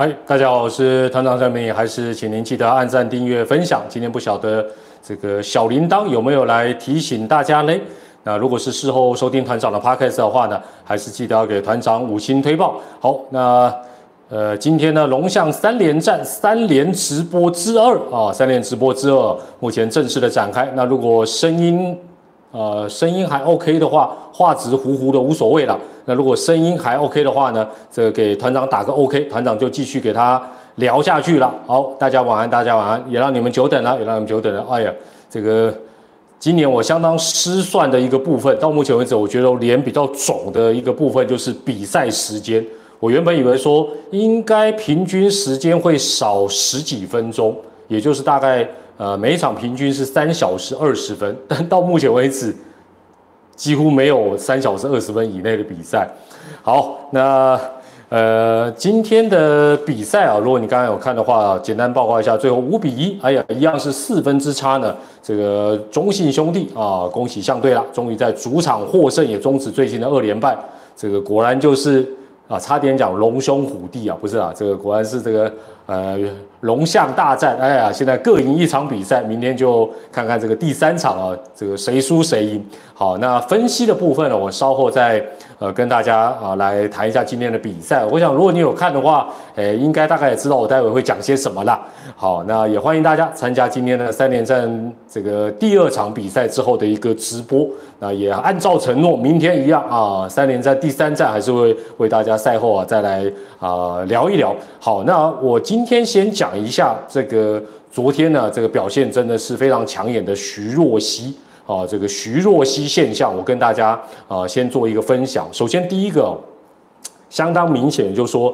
嗨，大家好，我是团长张明，还是请您记得按赞、订阅、分享。今天不晓得这个小铃铛有没有来提醒大家呢？那如果是事后收听团长的 podcast 的话呢，还是记得要给团长五星推报。好，那呃，今天呢，龙象三连战三连直播之二啊，三连直播之二目前正式的展开。那如果声音呃声音还 OK 的话，画质糊糊的无所谓了。那如果声音还 OK 的话呢，这个给团长打个 OK，团长就继续给他聊下去了。好，大家晚安，大家晚安，也让你们久等了，也让你们久等了。哎呀，这个今年我相当失算的一个部分，到目前为止，我觉得我脸比较肿的一个部分就是比赛时间。我原本以为说应该平均时间会少十几分钟，也就是大概呃每一场平均是三小时二十分，但到目前为止。几乎没有三小时二十分以内的比赛。好，那呃今天的比赛啊，如果你刚刚有看的话，简单报告一下，最后五比一，哎呀，一样是四分之差呢。这个中信兄弟啊，恭喜相对了，终于在主场获胜，也终止最近的二连败。这个果然就是啊，差点讲龙兄虎弟啊，不是啊，这个果然是这个。呃，龙象大战，哎呀，现在各赢一场比赛，明天就看看这个第三场啊，这个谁输谁赢。好，那分析的部分呢，我稍后再呃跟大家啊来谈一下今天的比赛。我想，如果你有看的话，诶，应该大概也知道我待会会讲些什么了。好，那也欢迎大家参加今天的三连战这个第二场比赛之后的一个直播。那也按照承诺，明天一样啊，三连战第三站还是会为大家赛后啊再来啊聊一聊。好，那我今今天先讲一下这个昨天呢这个表现真的是非常抢眼的徐若曦啊，这个徐若曦现象，我跟大家啊先做一个分享。首先第一个，相当明显，就是说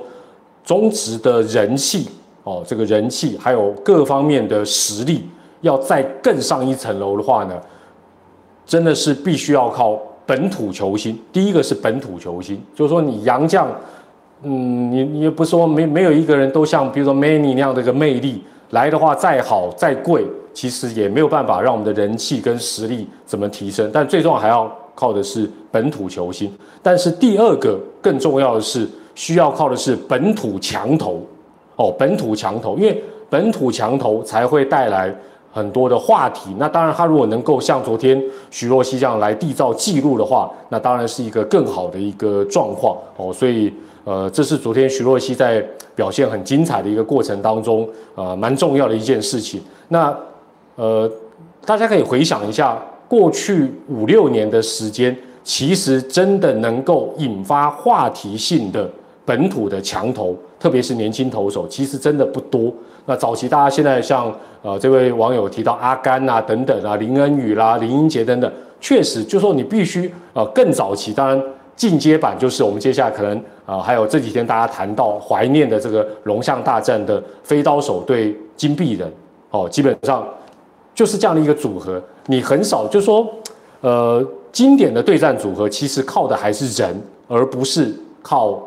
中职的人气哦，这个人气还有各方面的实力，要再更上一层楼的话呢。真的是必须要靠本土球星。第一个是本土球星，就是说你杨将，嗯，你你也不说没没有一个人都像比如说 Many 那样的一个魅力来的话，再好再贵，其实也没有办法让我们的人气跟实力怎么提升。但最重要还要靠的是本土球星。但是第二个更重要的是需要靠的是本土强投哦，本土强投，因为本土强投才会带来。很多的话题，那当然，他如果能够像昨天徐若曦这样来缔造记录的话，那当然是一个更好的一个状况哦。所以，呃，这是昨天徐若曦在表现很精彩的一个过程当中，呃，蛮重要的一件事情。那，呃，大家可以回想一下，过去五六年的时间，其实真的能够引发话题性的本土的强投，特别是年轻投手，其实真的不多。那早期大家现在像呃这位网友提到阿甘啊等等啊林恩宇啦林英杰等等，确实就说你必须呃更早期，当然进阶版就是我们接下来可能啊还有这几天大家谈到怀念的这个龙象大战的飞刀手对金币人哦，基本上就是这样的一个组合，你很少就说呃经典的对战组合其实靠的还是人，而不是靠。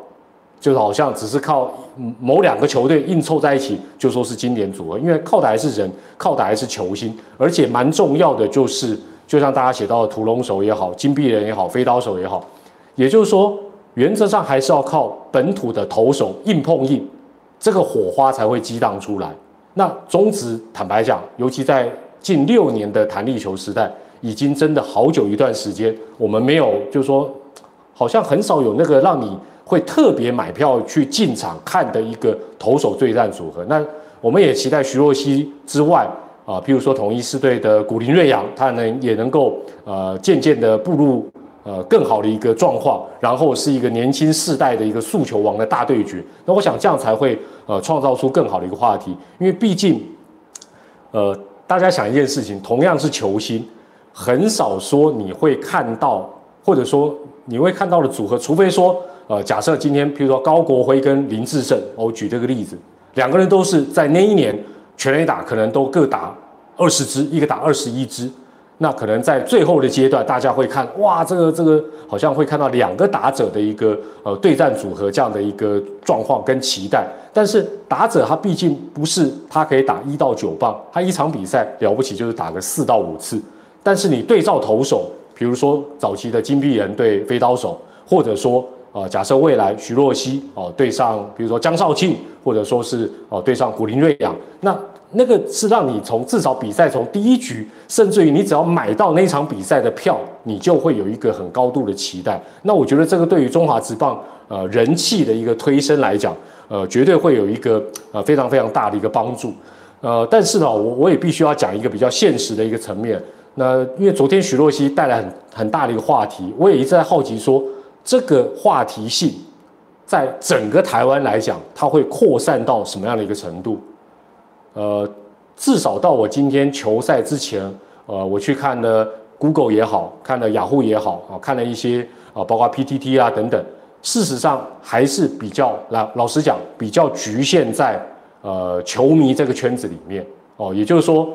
就是好像只是靠某两个球队硬凑在一起，就说是经典组合，因为靠的还是人，靠的还是球星，而且蛮重要的就是，就像大家写到的屠龙手也好，金币人也好，飞刀手也好，也就是说，原则上还是要靠本土的投手硬碰硬，这个火花才会激荡出来。那中职坦白讲，尤其在近六年的弹力球时代，已经真的好久一段时间，我们没有，就是说，好像很少有那个让你。会特别买票去进场看的一个投手对战组合，那我们也期待徐若曦之外啊，譬如说统一狮队的古林瑞阳，他能也能够呃渐渐的步入呃更好的一个状况，然后是一个年轻世代的一个速球王的大对决。那我想这样才会呃创造出更好的一个话题，因为毕竟呃大家想一件事情，同样是球星，很少说你会看到，或者说你会看到的组合，除非说。呃，假设今天，譬如说高国辉跟林志胜，我举这个例子，两个人都是在那一年全垒打可能都各打二十支，一个打二十一支，那可能在最后的阶段，大家会看，哇，这个这个好像会看到两个打者的一个呃对战组合这样的一个状况跟期待。但是打者他毕竟不是他可以打一到九棒，他一场比赛了不起就是打个四到五次。但是你对照投手，比如说早期的金币人对飞刀手，或者说。呃，假设未来徐若曦哦对上，比如说江少庆，或者说是哦对上古林瑞阳，那那个是让你从至少比赛从第一局，甚至于你只要买到那场比赛的票，你就会有一个很高度的期待。那我觉得这个对于中华职棒呃人气的一个推升来讲，呃，绝对会有一个呃非常非常大的一个帮助。呃，但是呢，我我也必须要讲一个比较现实的一个层面。那因为昨天许若曦带来很很大的一个话题，我也一直在好奇说，这个话题性在整个台湾来讲，它会扩散到什么样的一个程度？呃，至少到我今天球赛之前，呃，我去看了 Google 也好，看了雅虎也好啊，看了一些啊，包括 PTT 啊等等，事实上还是比较老老实讲，比较局限在呃球迷这个圈子里面哦，也就是说。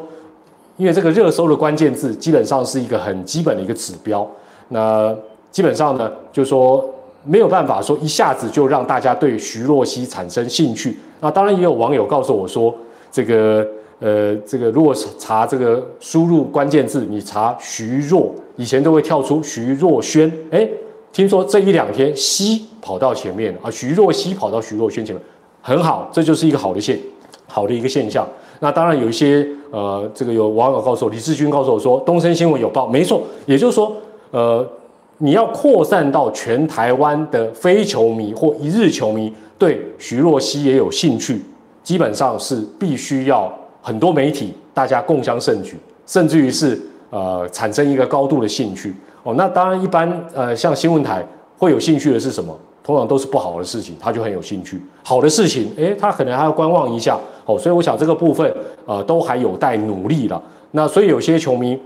因为这个热搜的关键字基本上是一个很基本的一个指标，那基本上呢，就说没有办法说一下子就让大家对徐若曦产生兴趣。那当然也有网友告诉我说，这个呃，这个如果是查这个输入关键字，你查徐若，以前都会跳出徐若瑄，哎，听说这一两天西跑到前面啊，徐若曦跑到徐若瑄前面，很好，这就是一个好的现好的一个现象。那当然有一些呃，这个有网友告诉我，李志军告诉我说，东森新闻有报，没错，也就是说，呃，你要扩散到全台湾的非球迷或一日球迷对徐若曦也有兴趣，基本上是必须要很多媒体大家共襄盛举，甚至于是呃产生一个高度的兴趣哦。那当然一般呃像新闻台会有兴趣的是什么？通常都是不好的事情，他就很有兴趣；好的事情，诶，他可能还要观望一下。哦，所以我想这个部分，呃，都还有待努力了。那所以有些球迷，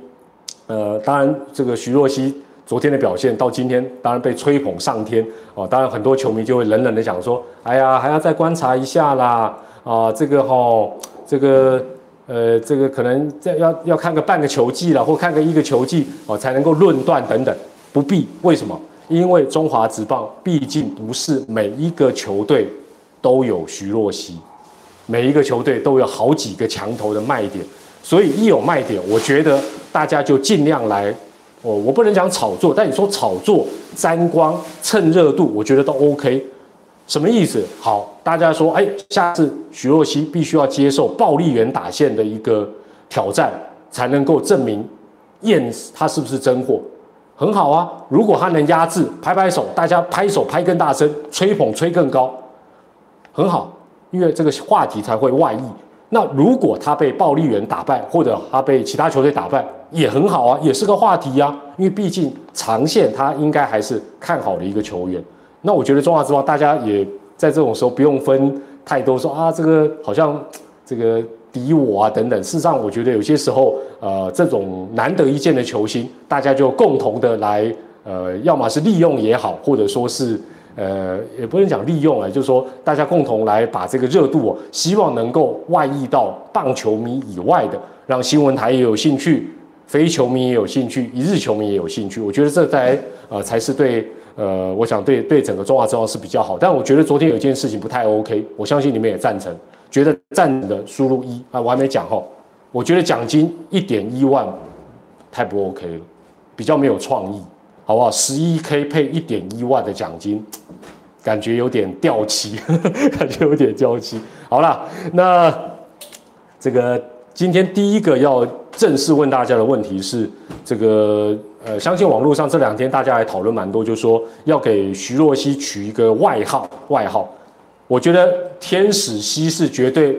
呃，当然这个徐若曦昨天的表现到今天，当然被吹捧上天。哦，当然很多球迷就会冷冷的讲说：“哎呀，还要再观察一下啦。”啊，这个哈，这个呃，这个可能再要要看个半个球季了，或看个一个球季哦，才能够论断等等。不必，为什么？因为中华职棒毕竟不是每一个球队都有徐若曦，每一个球队都有好几个强头的卖点，所以一有卖点，我觉得大家就尽量来，哦，我不能讲炒作，但你说炒作、沾光、蹭热度，我觉得都 OK。什么意思？好，大家说，哎，下次徐若曦必须要接受暴力员打线的一个挑战，才能够证明验他是不是真货。很好啊，如果他能压制，拍拍手，大家拍手拍更大声，吹捧吹更高，很好，因为这个话题才会外溢。那如果他被暴力员打败，或者他被其他球队打败，也很好啊，也是个话题呀。因为毕竟长线他应该还是看好的一个球员。那我觉得中华之邦大家也在这种时候不用分太多，说啊这个好像这个。敌我啊，等等。事实上，我觉得有些时候，呃，这种难得一见的球星，大家就共同的来，呃，要么是利用也好，或者说是，呃，也不能讲利用啊，就是说大家共同来把这个热度哦，希望能够外溢到棒球迷以外的，让新闻台也有兴趣，非球迷也有兴趣，一日球迷也有兴趣。我觉得这才，呃，才是对，呃，我想对对整个中华之邦是比较好。但我觉得昨天有一件事情不太 OK，我相信你们也赞成。觉得赞的输入一啊，我还没讲哈。我觉得奖金一点一万太不 OK 了，比较没有创意，好不好？十一 K 配一点一万的奖金，感觉有点掉漆，感觉有点掉漆。好了，那这个今天第一个要正式问大家的问题是，这个呃，相信网络上这两天大家还讨论蛮多，就是说要给徐若曦取一个外号，外号。我觉得天使西是绝对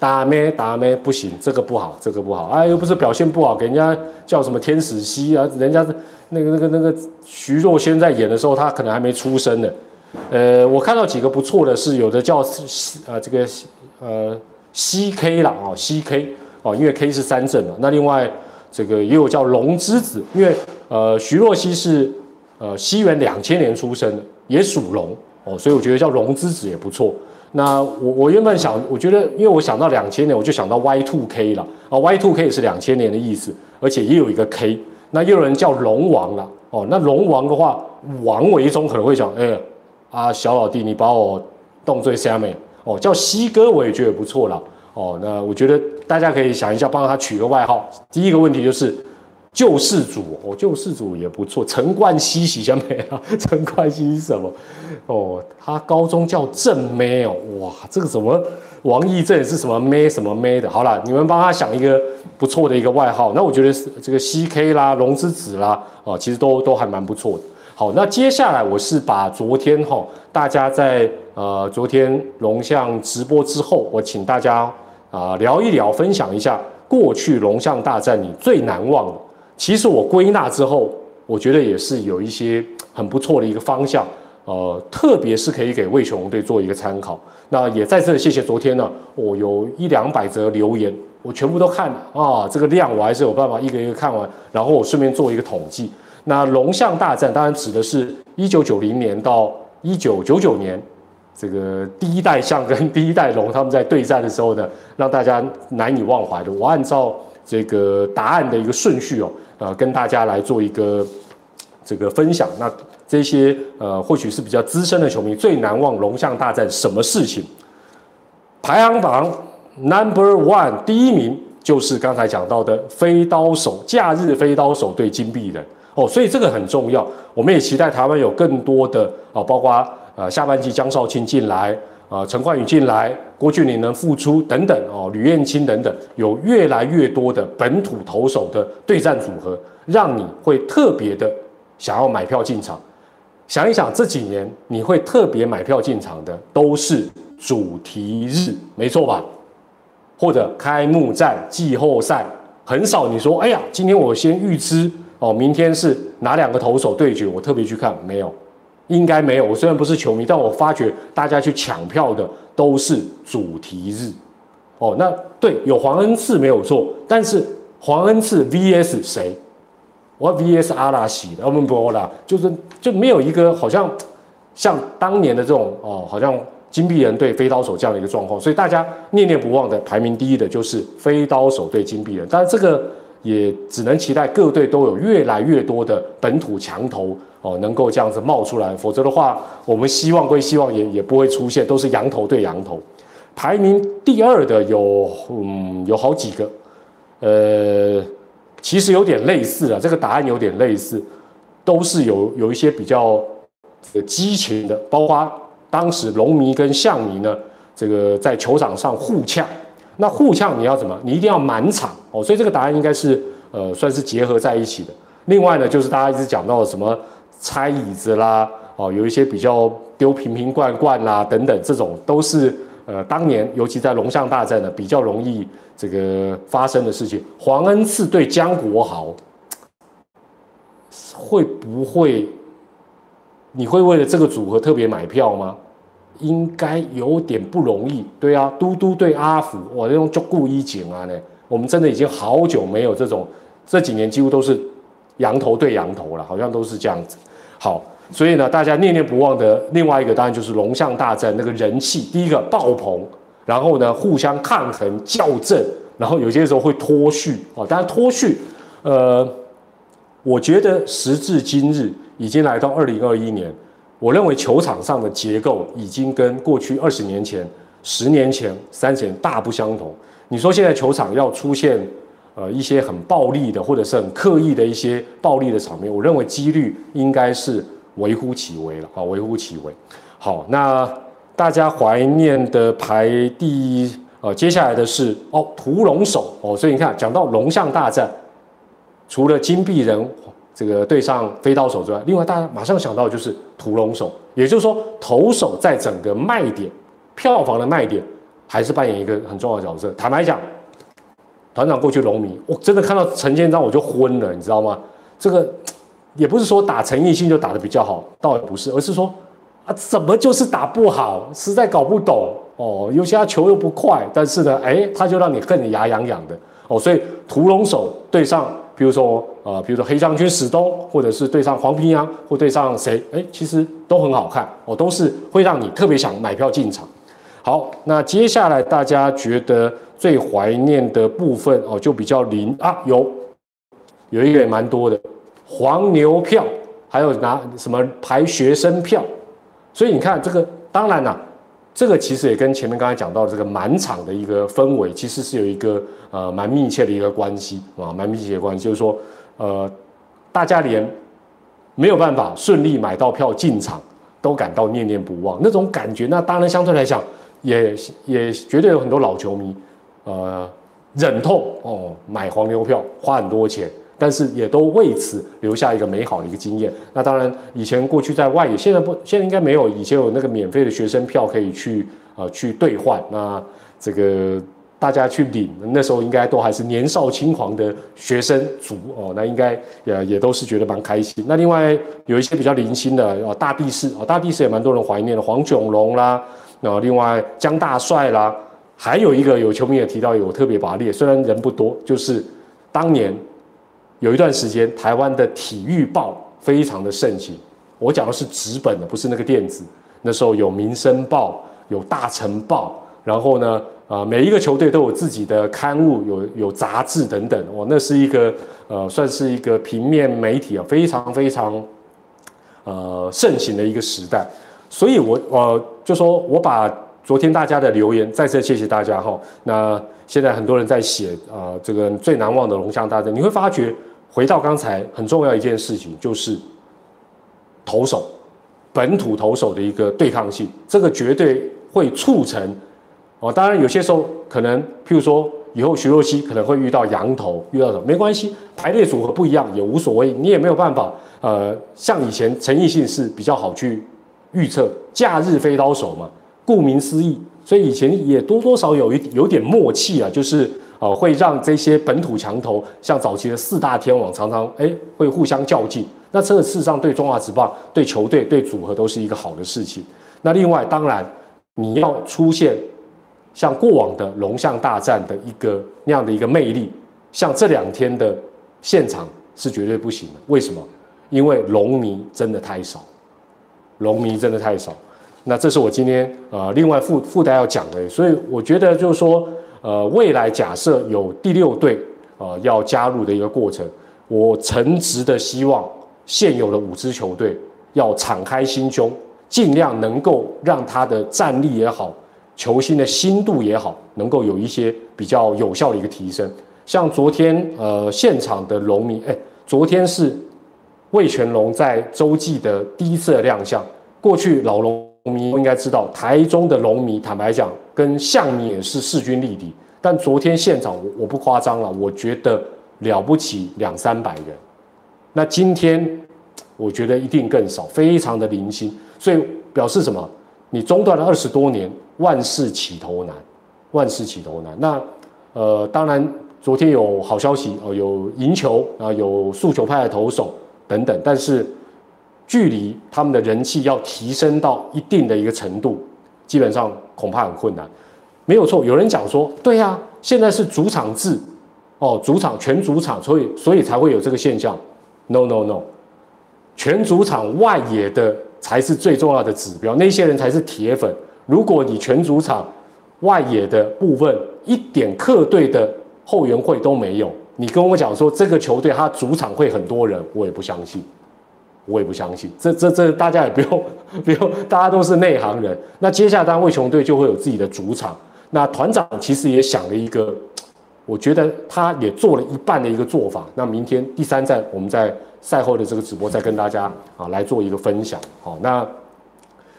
打咩打咩不行，这个不好，这个不好啊，又不是表现不好，给人家叫什么天使西啊？人家那个那个那个徐若瑄在演的时候，他可能还没出生呢。呃，我看到几个不错的是，有的叫呃这个呃 C K 了啊，C K 哦，因为 K 是三正嘛。那另外这个也有叫龙之子，因为呃徐若曦是呃西元两千年出生的，也属龙。哦，所以我觉得叫龙之子也不错。那我我原本想，我觉得因为我想到两千年，我就想到 Y two K 了啊，Y two K 是两千年的意思，而且也有一个 K。那又有人叫龙王了哦，那龙王的话，王维忠可能会想，哎，啊小老弟，你把我动最下面哦，叫西哥我也觉得不错了哦。那我觉得大家可以想一下，帮他取个外号。第一个问题就是，救世主哦，救世主也不错。陈冠希喜下没啊？陈冠希是什么？哦，他高中叫正妹哦，哇，这个什么王义正是什么妹什么妹的？好了，你们帮他想一个不错的一个外号。那我觉得是这个 C K 啦，龙之子啦，哦，其实都都还蛮不错的。好，那接下来我是把昨天哈大家在呃昨天龙象直播之后，我请大家啊聊一聊，分享一下过去龙象大战你最难忘的。其实我归纳之后，我觉得也是有一些很不错的一个方向，呃，特别是可以给魏雄队做一个参考。那也在这谢谢昨天呢，我有一两百则留言，我全部都看了啊，这个量我还是有办法一个一个看完，然后我顺便做一个统计。那龙象大战当然指的是一九九零年到一九九九年，这个第一代象跟第一代龙他们在对战的时候呢，让大家难以忘怀的。我按照这个答案的一个顺序哦。呃，跟大家来做一个这个分享。那这些呃，或许是比较资深的球迷最难忘龙象大战什么事情？排行榜 number one 第一名就是刚才讲到的飞刀手，假日飞刀手对金币人哦，所以这个很重要。我们也期待台湾有更多的啊，包括呃下半季江少庆进来啊，陈冠宇进来，郭俊麟能复出等等哦，吕彦青等等，有越来越多的本土投手的对战组合，让你会特别的想要买票进场。想一想这几年你会特别买票进场的，都是主题日，没错吧？或者开幕战、季后赛，很少你说，哎呀，今天我先预知哦，明天是哪两个投手对决，我特别去看，没有。应该没有。我虽然不是球迷，但我发觉大家去抢票的都是主题日。哦，那对，有黄恩赐没有错，但是黄恩赐 VS 谁？我 VS 阿拉西的，我们不啦，就是就没有一个好像像当年的这种哦，好像金币人对飞刀手这样的一个状况。所以大家念念不忘的排名第一的就是飞刀手对金币人。但是这个也只能期待各队都有越来越多的本土强头。哦，能够这样子冒出来，否则的话，我们希望归希望，也也不会出现，都是羊头对羊头。排名第二的有，嗯，有好几个，呃，其实有点类似啊，这个答案有点类似，都是有有一些比较激情的，包括当时龙迷跟象迷呢，这个在球场上互呛，那互呛你要怎么？你一定要满场哦，所以这个答案应该是呃，算是结合在一起的。另外呢，就是大家一直讲到的什么？拆椅子啦，哦，有一些比较丢瓶瓶罐罐啦，等等，这种都是呃，当年尤其在龙象大战呢，比较容易这个发生的事情。黄恩赐对江国豪，会不会？你会为了这个组合特别买票吗？应该有点不容易。对啊，嘟嘟对阿福，我这种就故意景啊呢。我们真的已经好久没有这种，这几年几乎都是羊头对羊头了，好像都是这样子。好，所以呢，大家念念不忘的另外一个当然就是龙象大战那个人气，第一个爆棚，然后呢互相抗衡校正，然后有些时候会脱序啊。当然脱序，呃，我觉得时至今日已经来到二零二一年，我认为球场上的结构已经跟过去二十年前、十年前、三十年大不相同。你说现在球场要出现？呃，一些很暴力的，或者是很刻意的一些暴力的场面，我认为几率应该是微乎其微了啊，微乎其微。好，那大家怀念的排第一，呃，接下来的是哦，屠龙手哦，所以你看，讲到龙象大战，除了金币人这个对上飞刀手之外，另外大家马上想到的就是屠龙手，也就是说，投手在整个卖点、票房的卖点，还是扮演一个很重要的角色。坦白讲。团长过去龙迷，我真的看到陈建章我就昏了，你知道吗？这个也不是说打陈奕迅就打得比较好，倒也不是，而是说啊，怎么就是打不好，实在搞不懂哦。有些他球又不快，但是呢，哎，他就让你恨得牙痒痒的哦。所以屠龙手对上，比如说呃，比如说黑将军史东，或者是对上黄平阳，或对上谁，哎，其实都很好看哦，都是会让你特别想买票进场。好，那接下来大家觉得？最怀念的部分哦，就比较灵啊，有有一个也蛮多的黄牛票，还有拿什么排学生票，所以你看这个，当然啦，这个其实也跟前面刚才讲到的这个满场的一个氛围，其实是有一个呃蛮密切的一个关系啊，蛮密切的关系，就是说呃，大家连没有办法顺利买到票进场都感到念念不忘，那种感觉，那当然相对来讲也也绝对有很多老球迷，呃，忍痛哦买黄牛票花很多钱。但是也都为此留下一个美好的一个经验。那当然，以前过去在外野，现在不，现在应该没有。以前有那个免费的学生票可以去呃去兑换。那这个大家去领，那时候应该都还是年少轻狂的学生族哦。那应该也也都是觉得蛮开心。那另外有一些比较零星的啊，大地士啊，大地士也蛮多人怀念的，黄炯龙啦，然后另外江大帅啦，还有一个有球迷也提到，有特别把它列，虽然人不多，就是当年。有一段时间，台湾的体育报非常的盛行。我讲的是纸本的，不是那个电子。那时候有《民生报》，有《大成报》，然后呢，啊，每一个球队都有自己的刊物，有有杂志等等。哦，那是一个呃，算是一个平面媒体啊，非常非常呃盛行的一个时代。所以，我我就说我把昨天大家的留言再次谢谢大家哈。那现在很多人在写啊，这个最难忘的龙象大战，你会发觉。回到刚才很重要一件事情，就是投手本土投手的一个对抗性，这个绝对会促成哦。当然有些时候可能，譬如说以后徐若曦可能会遇到羊头，遇到什么没关系，排列组合不一样也无所谓，你也没有办法。呃，像以前陈奕迅是比较好去预测假日飞刀手嘛，顾名思义，所以以前也多多少有一有点默契啊，就是。哦，会让这些本土强头，像早期的四大天王，常常哎会互相较劲。那这个事实上对中华职棒、对球队、对组合都是一个好的事情。那另外，当然你要出现像过往的龙象大战的一个那样的一个魅力，像这两天的现场是绝对不行的。为什么？因为龙迷真的太少，龙迷真的太少。那这是我今天呃另外附附带要讲的，所以我觉得就是说。呃，未来假设有第六队呃要加入的一个过程，我诚挚的希望现有的五支球队要敞开心胸，尽量能够让他的战力也好，球星的心度也好，能够有一些比较有效的一个提升。像昨天呃现场的龙迷，哎，昨天是魏全龙在洲际的第一次亮相，过去老。龙迷应该知道，台中的龙迷，坦白讲，跟象迷也是势均力敌。但昨天现场，我我不夸张了，我觉得了不起两三百人。那今天，我觉得一定更少，非常的零星。所以表示什么？你中断了二十多年，万事起头难，万事起头难。那呃，当然昨天有好消息哦，有赢球啊，有速球派的投手等等，但是。距离他们的人气要提升到一定的一个程度，基本上恐怕很困难。没有错，有人讲说，对呀，现在是主场制，哦，主场全主场，所以所以才会有这个现象。No No No，全主场外野的才是最重要的指标，那些人才是铁粉。如果你全主场外野的部分一点客队的后援会都没有，你跟我讲说这个球队他主场会很多人，我也不相信。我也不相信，这这这大家也不用 不用，大家都是内行人。那接下来，当然魏雄队就会有自己的主场。那团长其实也想了一个，我觉得他也做了一半的一个做法。那明天第三站，我们在赛后的这个直播再跟大家啊来做一个分享。好，那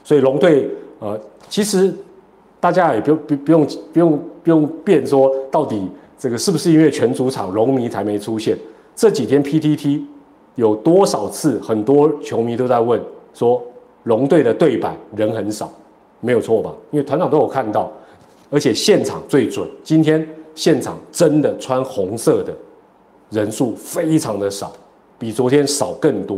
所以龙队呃，其实大家也不用不不用不用不用辩说到底这个是不是因为全主场龙迷才没出现？这几天 PTT。有多少次，很多球迷都在问说，龙队的对板人很少，没有错吧？因为团长都有看到，而且现场最准。今天现场真的穿红色的人数非常的少，比昨天少更多。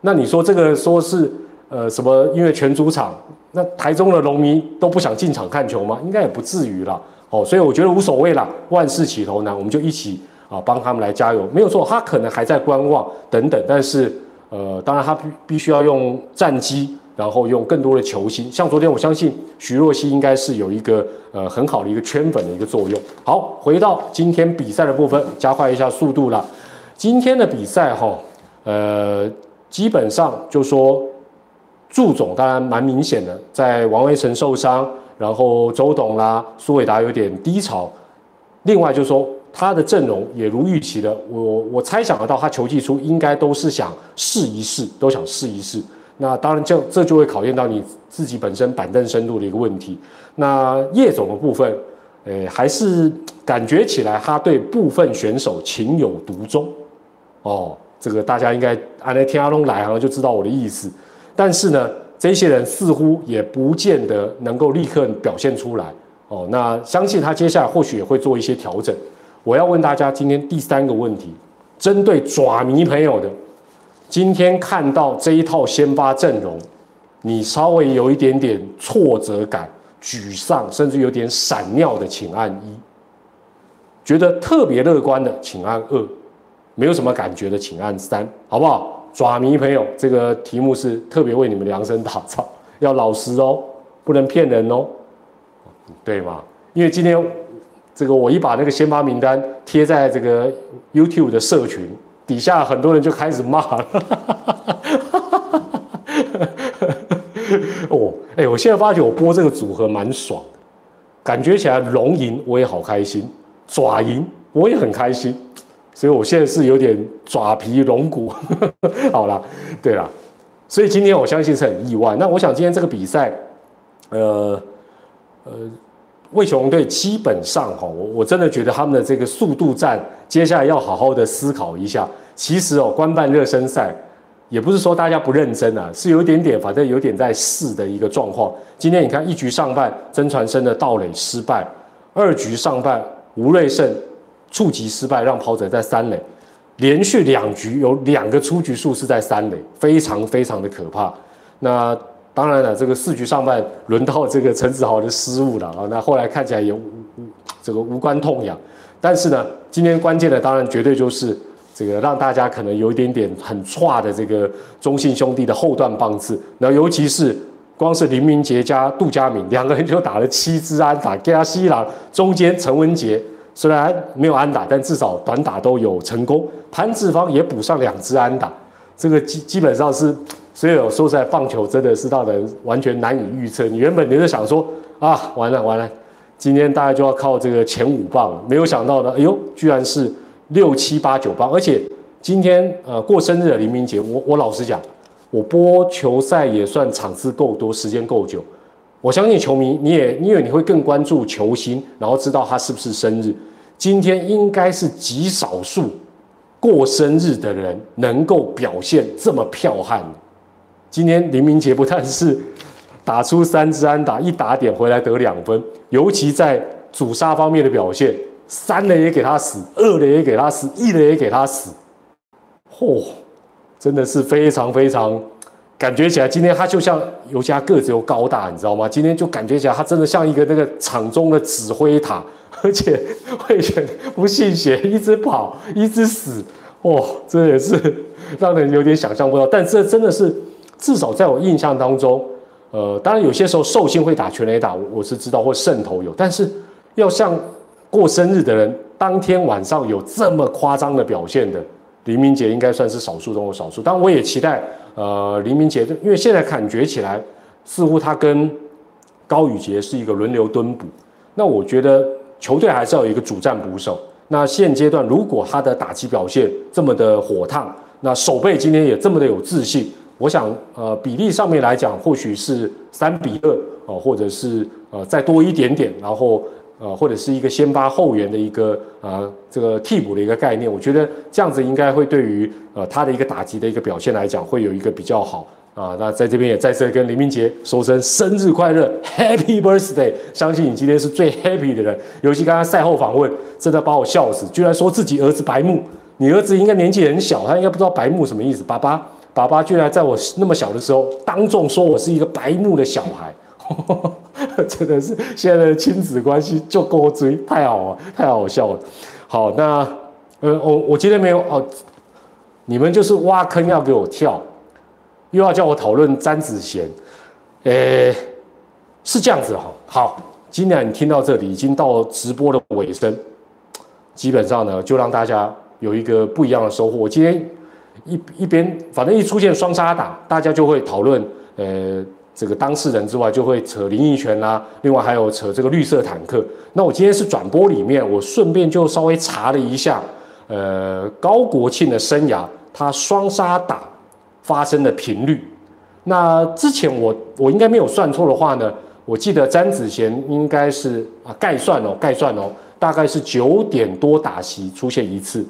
那你说这个说是呃什么？因为全主场，那台中的龙迷都不想进场看球吗？应该也不至于啦。哦，所以我觉得无所谓啦，万事起头难，我们就一起。啊，帮他们来加油，没有错，他可能还在观望等等，但是，呃，当然他必必须要用战机，然后用更多的球星，像昨天，我相信徐若曦应该是有一个呃很好的一个圈粉的一个作用。好，回到今天比赛的部分，加快一下速度了。今天的比赛哈，呃，基本上就说祝总当然蛮明显的，在王威成受伤，然后周董啦、苏伟达有点低潮，另外就说。他的阵容也如预期的，我我猜想得到，他球技出应该都是想试一试，都想试一试。那当然，这这就会考验到你自己本身板凳深度的一个问题。那叶总的部分，诶，还是感觉起来他对部分选手情有独钟。哦，这个大家应该按那天阿龙来好像就知道我的意思。但是呢，这些人似乎也不见得能够立刻表现出来。哦，那相信他接下来或许也会做一些调整。我要问大家今天第三个问题，针对爪迷朋友的。今天看到这一套先发阵容，你稍微有一点点挫折感、沮丧，甚至有点闪尿的，请按一；觉得特别乐观的，请按二；没有什么感觉的，请按三，好不好？爪迷朋友，这个题目是特别为你们量身打造，要老实哦，不能骗人哦，对吗？因为今天这个我一把那个先发名单贴在这个 YouTube 的社群。底下很多人就开始骂了，哦，哎，我现在发觉我播这个组合蛮爽，感觉起来龙赢我也好开心，爪赢我也很开心，所以我现在是有点爪皮龙骨。好了，对了，所以今天我相信是很意外。那我想今天这个比赛，呃呃。魏雄队基本上哈，我我真的觉得他们的这个速度战，接下来要好好的思考一下。其实哦，官办热身赛，也不是说大家不认真啊，是有一点点，反正有点在试的一个状况。今天你看一局上半，曾传生的盗垒失败；二局上半，吴瑞胜触及失败，让跑者在三垒，连续两局有两个出局数是在三垒，非常非常的可怕。那。当然了，这个四局上半轮到这个陈子豪的失误了啊，那后来看起来也无这个无关痛痒。但是呢，今天关键的当然绝对就是这个让大家可能有一点点很差的这个中信兄弟的后段棒次，那尤其是光是林明杰加杜佳敏两个人就打了七支安打，加西朗中间陈文杰虽然没有安打，但至少短打都有成功，潘志芳也补上两支安打，这个基基本上是。所以，我说实在，棒球真的是让人完全难以预测。你原本你就想说啊，完了完了，今天大家就要靠这个前五棒，没有想到呢，哎呦，居然是六七八九棒。而且今天呃过生日的黎明节，我我老实讲，我播球赛也算场次够多，时间够久。我相信球迷你也因为你会更关注球星，然后知道他是不是生日。今天应该是极少数过生日的人能够表现这么彪悍。今天林明杰不但是打出三支安打，一打点回来得两分，尤其在主杀方面的表现，三垒也给他死，二垒也给他死，一垒也给他死，嚯，真的是非常非常，感觉起来今天他就像，尤其他个子又高大，你知道吗？今天就感觉起来他真的像一个那个场中的指挥塔，而且会选不信邪，一直跑，一直死，哇，这也是让人有点想象不到，但这真的是。至少在我印象当中，呃，当然有些时候寿星会打全垒打，我我是知道或渗透有，但是要像过生日的人当天晚上有这么夸张的表现的，黎明杰应该算是少数中的少数。当然我也期待，呃，黎明杰，因为现在感觉起来似乎他跟高宇杰是一个轮流蹲补，那我觉得球队还是要有一个主战捕手。那现阶段如果他的打击表现这么的火烫，那手背今天也这么的有自信。我想，呃，比例上面来讲，或许是三比二哦，或者是呃再多一点点，然后呃，或者是一个先发后援的一个啊这个替补的一个概念。我觉得这样子应该会对于呃他的一个打击的一个表现来讲，会有一个比较好啊。那在这边也再次跟林明杰说声生日快乐，Happy Birthday！相信你今天是最 happy 的人。尤其刚刚赛后访问，真的把我笑死，居然说自己儿子白目。你儿子应该年纪很小，他应该不知道白目什么意思，爸爸。爸爸居然在我那么小的时候当众说我是一个白目的小孩，真的是现在的亲子关系就够追，太好了，太好笑了。好，那呃，我我今天没有哦，你们就是挖坑要给我跳，又要叫我讨论詹子贤，诶，是这样子哈。好，今天你听到这里已经到直播的尾声，基本上呢就让大家有一个不一样的收获。我今天。一一边，反正一出现双杀打，大家就会讨论，呃，这个当事人之外，就会扯林奕泉啦，另外还有扯这个绿色坦克。那我今天是转播里面，我顺便就稍微查了一下，呃，高国庆的生涯，他双杀打发生的频率。那之前我我应该没有算错的话呢，我记得詹子贤应该是啊概算哦概算哦，大概是九点多打席出现一次。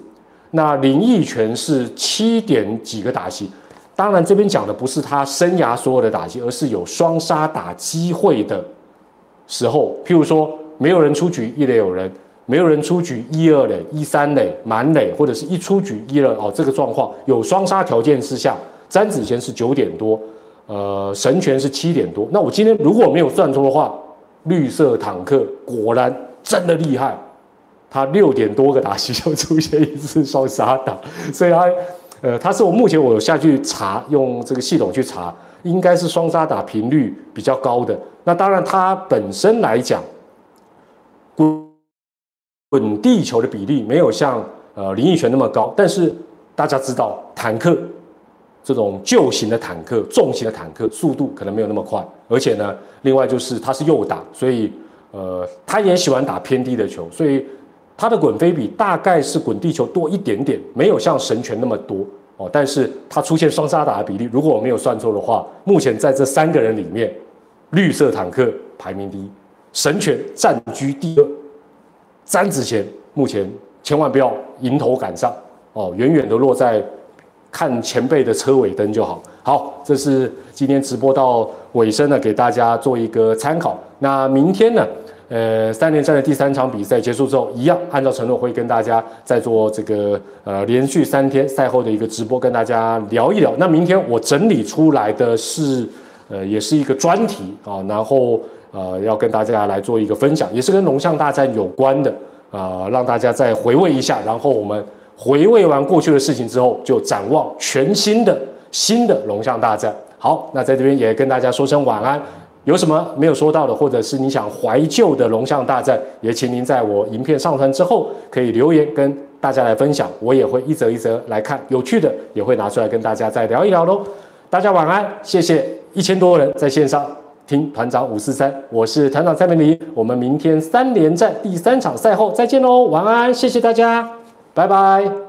那林奕泉是七点几个打击。当然，这边讲的不是他生涯所有的打击，而是有双杀打机会的时候。譬如说，没有人出局，一垒有人；没有人出局，一二垒、一三垒满垒，或者是一出局一二哦，这个状况有双杀条件之下，詹子贤是九点多，呃，神权是七点多。那我今天如果没有算错的话，绿色坦克果然真的厉害，他六点多个打击就出现一次双杀打，所以他。呃，他是我目前我下去查，用这个系统去查，应该是双杀打频率比较高的。那当然，他本身来讲，滚滚地球的比例没有像呃林奕泉那么高。但是大家知道，坦克这种旧型的坦克、重型的坦克，速度可能没有那么快。而且呢，另外就是他是右打，所以呃，他也喜欢打偏低的球，所以。它的滚飞比大概是滚地球多一点点，没有像神拳那么多哦。但是它出现双杀打的比例，如果我没有算错的话，目前在这三个人里面，绿色坦克排名第一，神拳占居第二，詹子贤目前千万不要迎头赶上哦，远远的落在看前辈的车尾灯就好。好，这是今天直播到尾声呢，给大家做一个参考。那明天呢？呃，三连战的第三场比赛结束之后，一样按照承诺会跟大家再做这个呃连续三天赛后的一个直播，跟大家聊一聊。那明天我整理出来的是，呃，也是一个专题啊，然后呃要跟大家来做一个分享，也是跟龙象大战有关的啊，让大家再回味一下。然后我们回味完过去的事情之后，就展望全新的新的龙象大战。好，那在这边也跟大家说声晚安。有什么没有说到的，或者是你想怀旧的龙象大战，也请您在我影片上传之后，可以留言跟大家来分享，我也会一则一则来看，有趣的也会拿出来跟大家再聊一聊喽。大家晚安，谢谢一千多人在线上听团长五四三，我是团长蔡明黎，我们明天三连战第三场赛后再见喽，晚安，谢谢大家，拜拜。